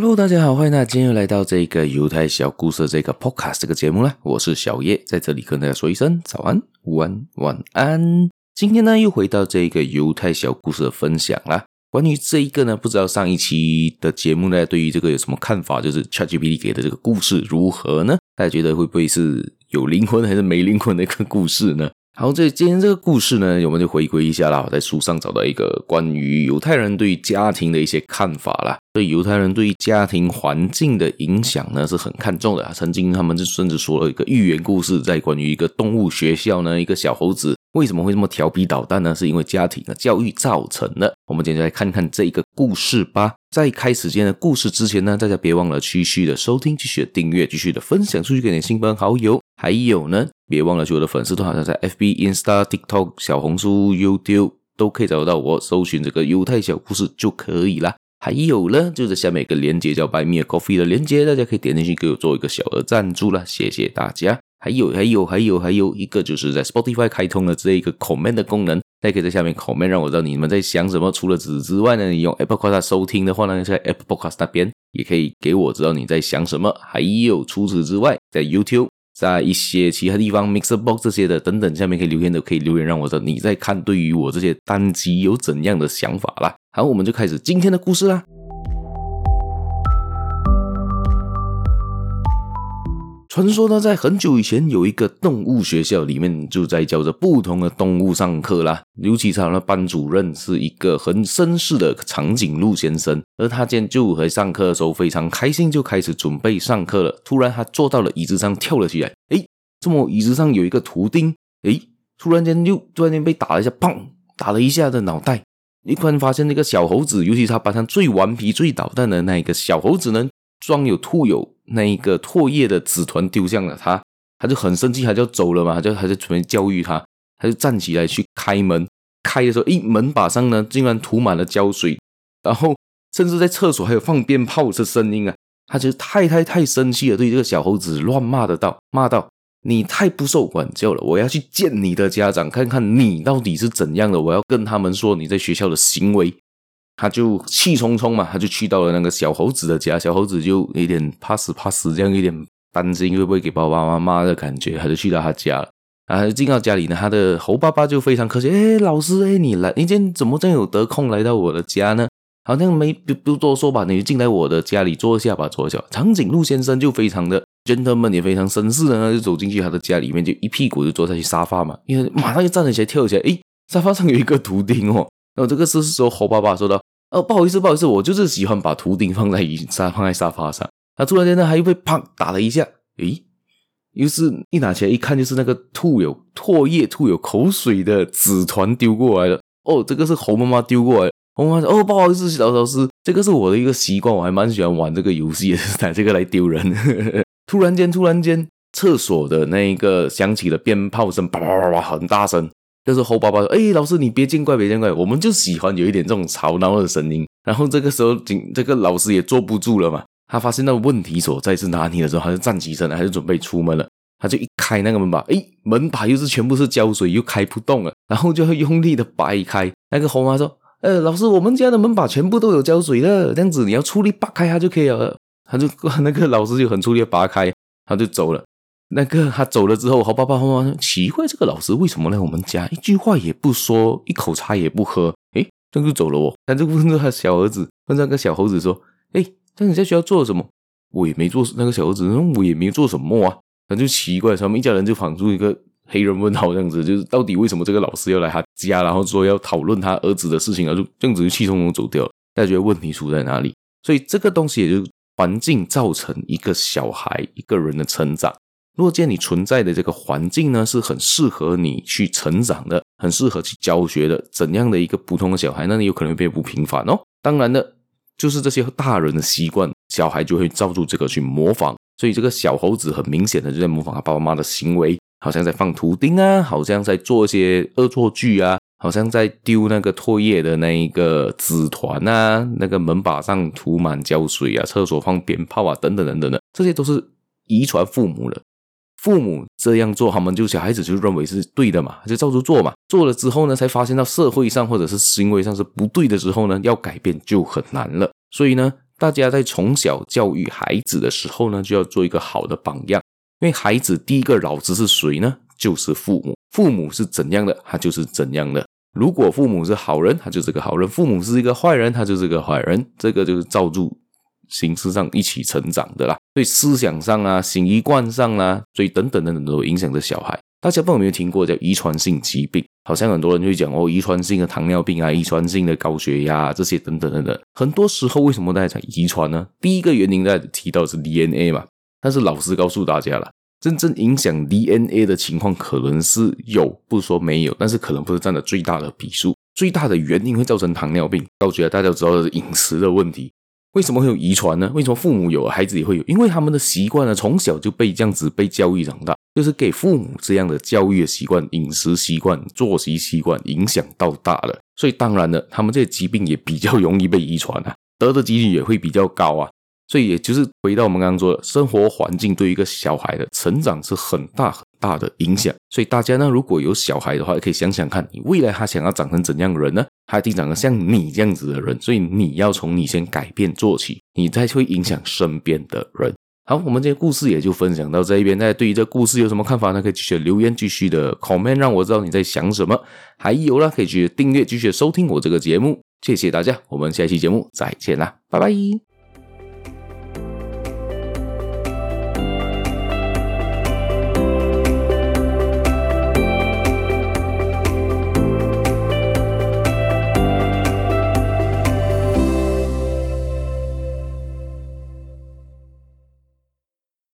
Hello，大家好，欢迎大家今天又来到这个犹太小故事这个 Podcast 这个节目啦。我是小叶，在这里跟大家说一声早安、午安、晚安。今天呢，又回到这个犹太小故事的分享啦。关于这一个呢，不知道上一期的节目呢，对于这个有什么看法？就是 ChatGPT 给的这个故事如何呢？大家觉得会不会是有灵魂还是没灵魂的一个故事呢？好，这今天这个故事呢，我们就回归一下啦。我在书上找到一个关于犹太人对家庭的一些看法啦。对犹太人对于家庭环境的影响呢，是很看重的。曾经他们就甚至说了一个寓言故事，在关于一个动物学校呢，一个小猴子为什么会这么调皮捣蛋呢？是因为家庭的教育造成的。我们今天来看看这一个故事吧。在开始今天的故事之前呢，大家别忘了继续的收听，继续的订阅，继续的分享出去给你的亲朋好友。还有呢，别忘了去我的粉丝团，好像在 FB、Insta、TikTok、小红书、YouTube 都可以找到我，搜寻这个犹太小故事就可以啦。还有呢，就在下面一个连接叫 Buy Me Coffee 的连接，大家可以点进去给我做一个小额赞助啦，谢谢大家。还有，还有，还有，还有一个就是在 Spotify 开通了这一个 Comment 的功能，大家可以在下面 Comment，让我知道你们在想什么。除了纸之外呢，你用 Apple Podcast 收听的话呢，在 Apple Podcast 那边也可以给我知道你在想什么。还有除此之外，在 YouTube。在一些其他地方，Mixerbox 这些的等等，下面可以留言的，可以留言让我知道你在看，对于我这些单集有怎样的想法啦。好，我们就开始今天的故事啦。传说呢，在很久以前，有一个动物学校，里面就在教着不同的动物上课啦。尤其他的班主任是一个很绅士的长颈鹿先生，而他今天就在上课的时候非常开心，就开始准备上课了。突然，他坐到了椅子上，跳了起来。诶，这么椅子上有一个图钉。诶，突然间又突然间被打了一下，砰，打了一下的脑袋。一突然发现那个小猴子，尤其是他班上最顽皮、最捣蛋的那一个小猴子呢，装有吐有。那一个唾液的纸团丢向了他，他就很生气，他就走了嘛，他就他就准备教育他，他就站起来去开门，开的时候，诶，门把上呢竟然涂满了胶水，然后甚至在厕所还有放鞭炮的声音啊，他就太太太生气了，对这个小猴子乱骂的道，骂道：“你太不受管教了，我要去见你的家长，看看你到底是怎样的，我要跟他们说你在学校的行为。”他就气冲冲嘛，他就去到了那个小猴子的家，小猴子就有点怕死怕死，这样有点担心会不会给爸爸妈妈的感觉，他就去到他家了。啊，进到家里呢，他的猴爸爸就非常客气，哎，老师，哎，你来，你今天怎么这样有得空来到我的家呢？好像没不不多说吧，你就进来我的家里坐下吧，坐下。长颈鹿先生就非常的 gentleman，也非常绅士的呢，就走进去他的家里面，就一屁股就坐在去沙发嘛，因为马上就站了起来跳起来，诶，沙发上有一个图钉哦。然后这个是时候猴爸爸说道。哦，不好意思，不好意思，我就是喜欢把图钉放在椅沙放在沙发上。他突然间呢，他又被砰打了一下，诶，又是一拿起来一看，就是那个吐有唾液、吐有口水的纸团丢过来了。哦，这个是猴妈妈丢过来。猴妈妈说：“哦，不好意思，老老师，这个是我的一个习惯，我还蛮喜欢玩这个游戏的，拿这个来丢人。”突然间，突然间，厕所的那一个响起了鞭炮声，叭叭叭叭，很大声。就是猴爸爸说：“哎，老师，你别见怪，别见怪，我们就喜欢有一点这种吵闹的声音。”然后这个时候，警这个老师也坐不住了嘛，他发现那个问题所在是哪里的时候，他就站起身来，他就准备出门了。他就一开那个门把，哎，门把又是全部是胶水，又开不动了。然后就会用力的掰开。那个猴妈说：“呃，老师，我们家的门把全部都有胶水的，这样子你要出力扒开它就可以了。”他就 那个老师就很出力的扒开，他就走了。那个他走了之后，猴爸爸妈妈说：“奇怪，这个老师为什么来我们家，一句话也不说，一口茶也不喝？诶，这样就走了哦。”他就问那个小儿子，问那个小猴子说：“诶，那你在学校做了什么？”我也没做。那个小猴子说：“我也没做什么啊。”他就奇怪，他们一家人就仿出一个黑人问号这样子，就是到底为什么这个老师要来他家，然后说要讨论他儿子的事情，然后就这样子就气冲冲走掉了。大家觉得问题出在哪里？所以这个东西也就环境造成一个小孩一个人的成长。若见你存在的这个环境呢，是很适合你去成长的，很适合去教学的，怎样的一个普通的小孩，那你有可能会变不平凡哦。当然的，就是这些大人的习惯，小孩就会照住这个去模仿。所以这个小猴子很明显的就在模仿他爸爸妈妈的行为，好像在放图钉啊，好像在做一些恶作剧啊，好像在丢那个唾液的那一个纸团啊，那个门把上涂满胶水啊，厕所放鞭炮啊，等等等等的，这些都是遗传父母的。父母这样做，他们就小孩子就认为是对的嘛，就照着做嘛。做了之后呢，才发现到社会上或者是行为上是不对的时候呢，要改变就很难了。所以呢，大家在从小教育孩子的时候呢，就要做一个好的榜样，因为孩子第一个老师是谁呢？就是父母。父母是怎样的，他就是怎样的。如果父母是好人，他就是个好人；父母是一个坏人，他就是个坏人。这个就是照住形式上一起成长的啦。对思想上啊、习惯上啊，所以等等等等都影响着小孩。大家不知道有没有听过叫遗传性疾病？好像很多人会讲哦，遗传性的糖尿病啊，遗传性的高血压啊，这些等等等等。很多时候为什么大家讲遗传呢？第一个原因大家提到是 DNA 嘛，但是老师告诉大家了。真正影响 DNA 的情况可能是有，不是说没有，但是可能不是占的最大的比数。最大的原因会造成糖尿病，我觉得大家知道的是饮食的问题。为什么会有遗传呢？为什么父母有，孩子也会有？因为他们的习惯呢，从小就被这样子被教育长大，就是给父母这样的教育的习惯、饮食习惯、作息习惯影响到大了，所以当然了，他们这些疾病也比较容易被遗传啊，得的几率也会比较高啊。所以，也就是回到我们刚刚说的，生活环境对一个小孩的成长是很大很大的影响。所以，大家呢，如果有小孩的话，可以想想看，你未来他想要长成怎样的人呢？他一定长得像你这样子的人。所以，你要从你先改变做起，你才会影响身边的人。好，我们这个故事也就分享到这一边。大家对于这故事有什么看法呢？可以继续留言，继续的 comment，让我知道你在想什么。还有呢，可以继续订阅，继续收听我这个节目。谢谢大家，我们下期节目再见啦，拜拜。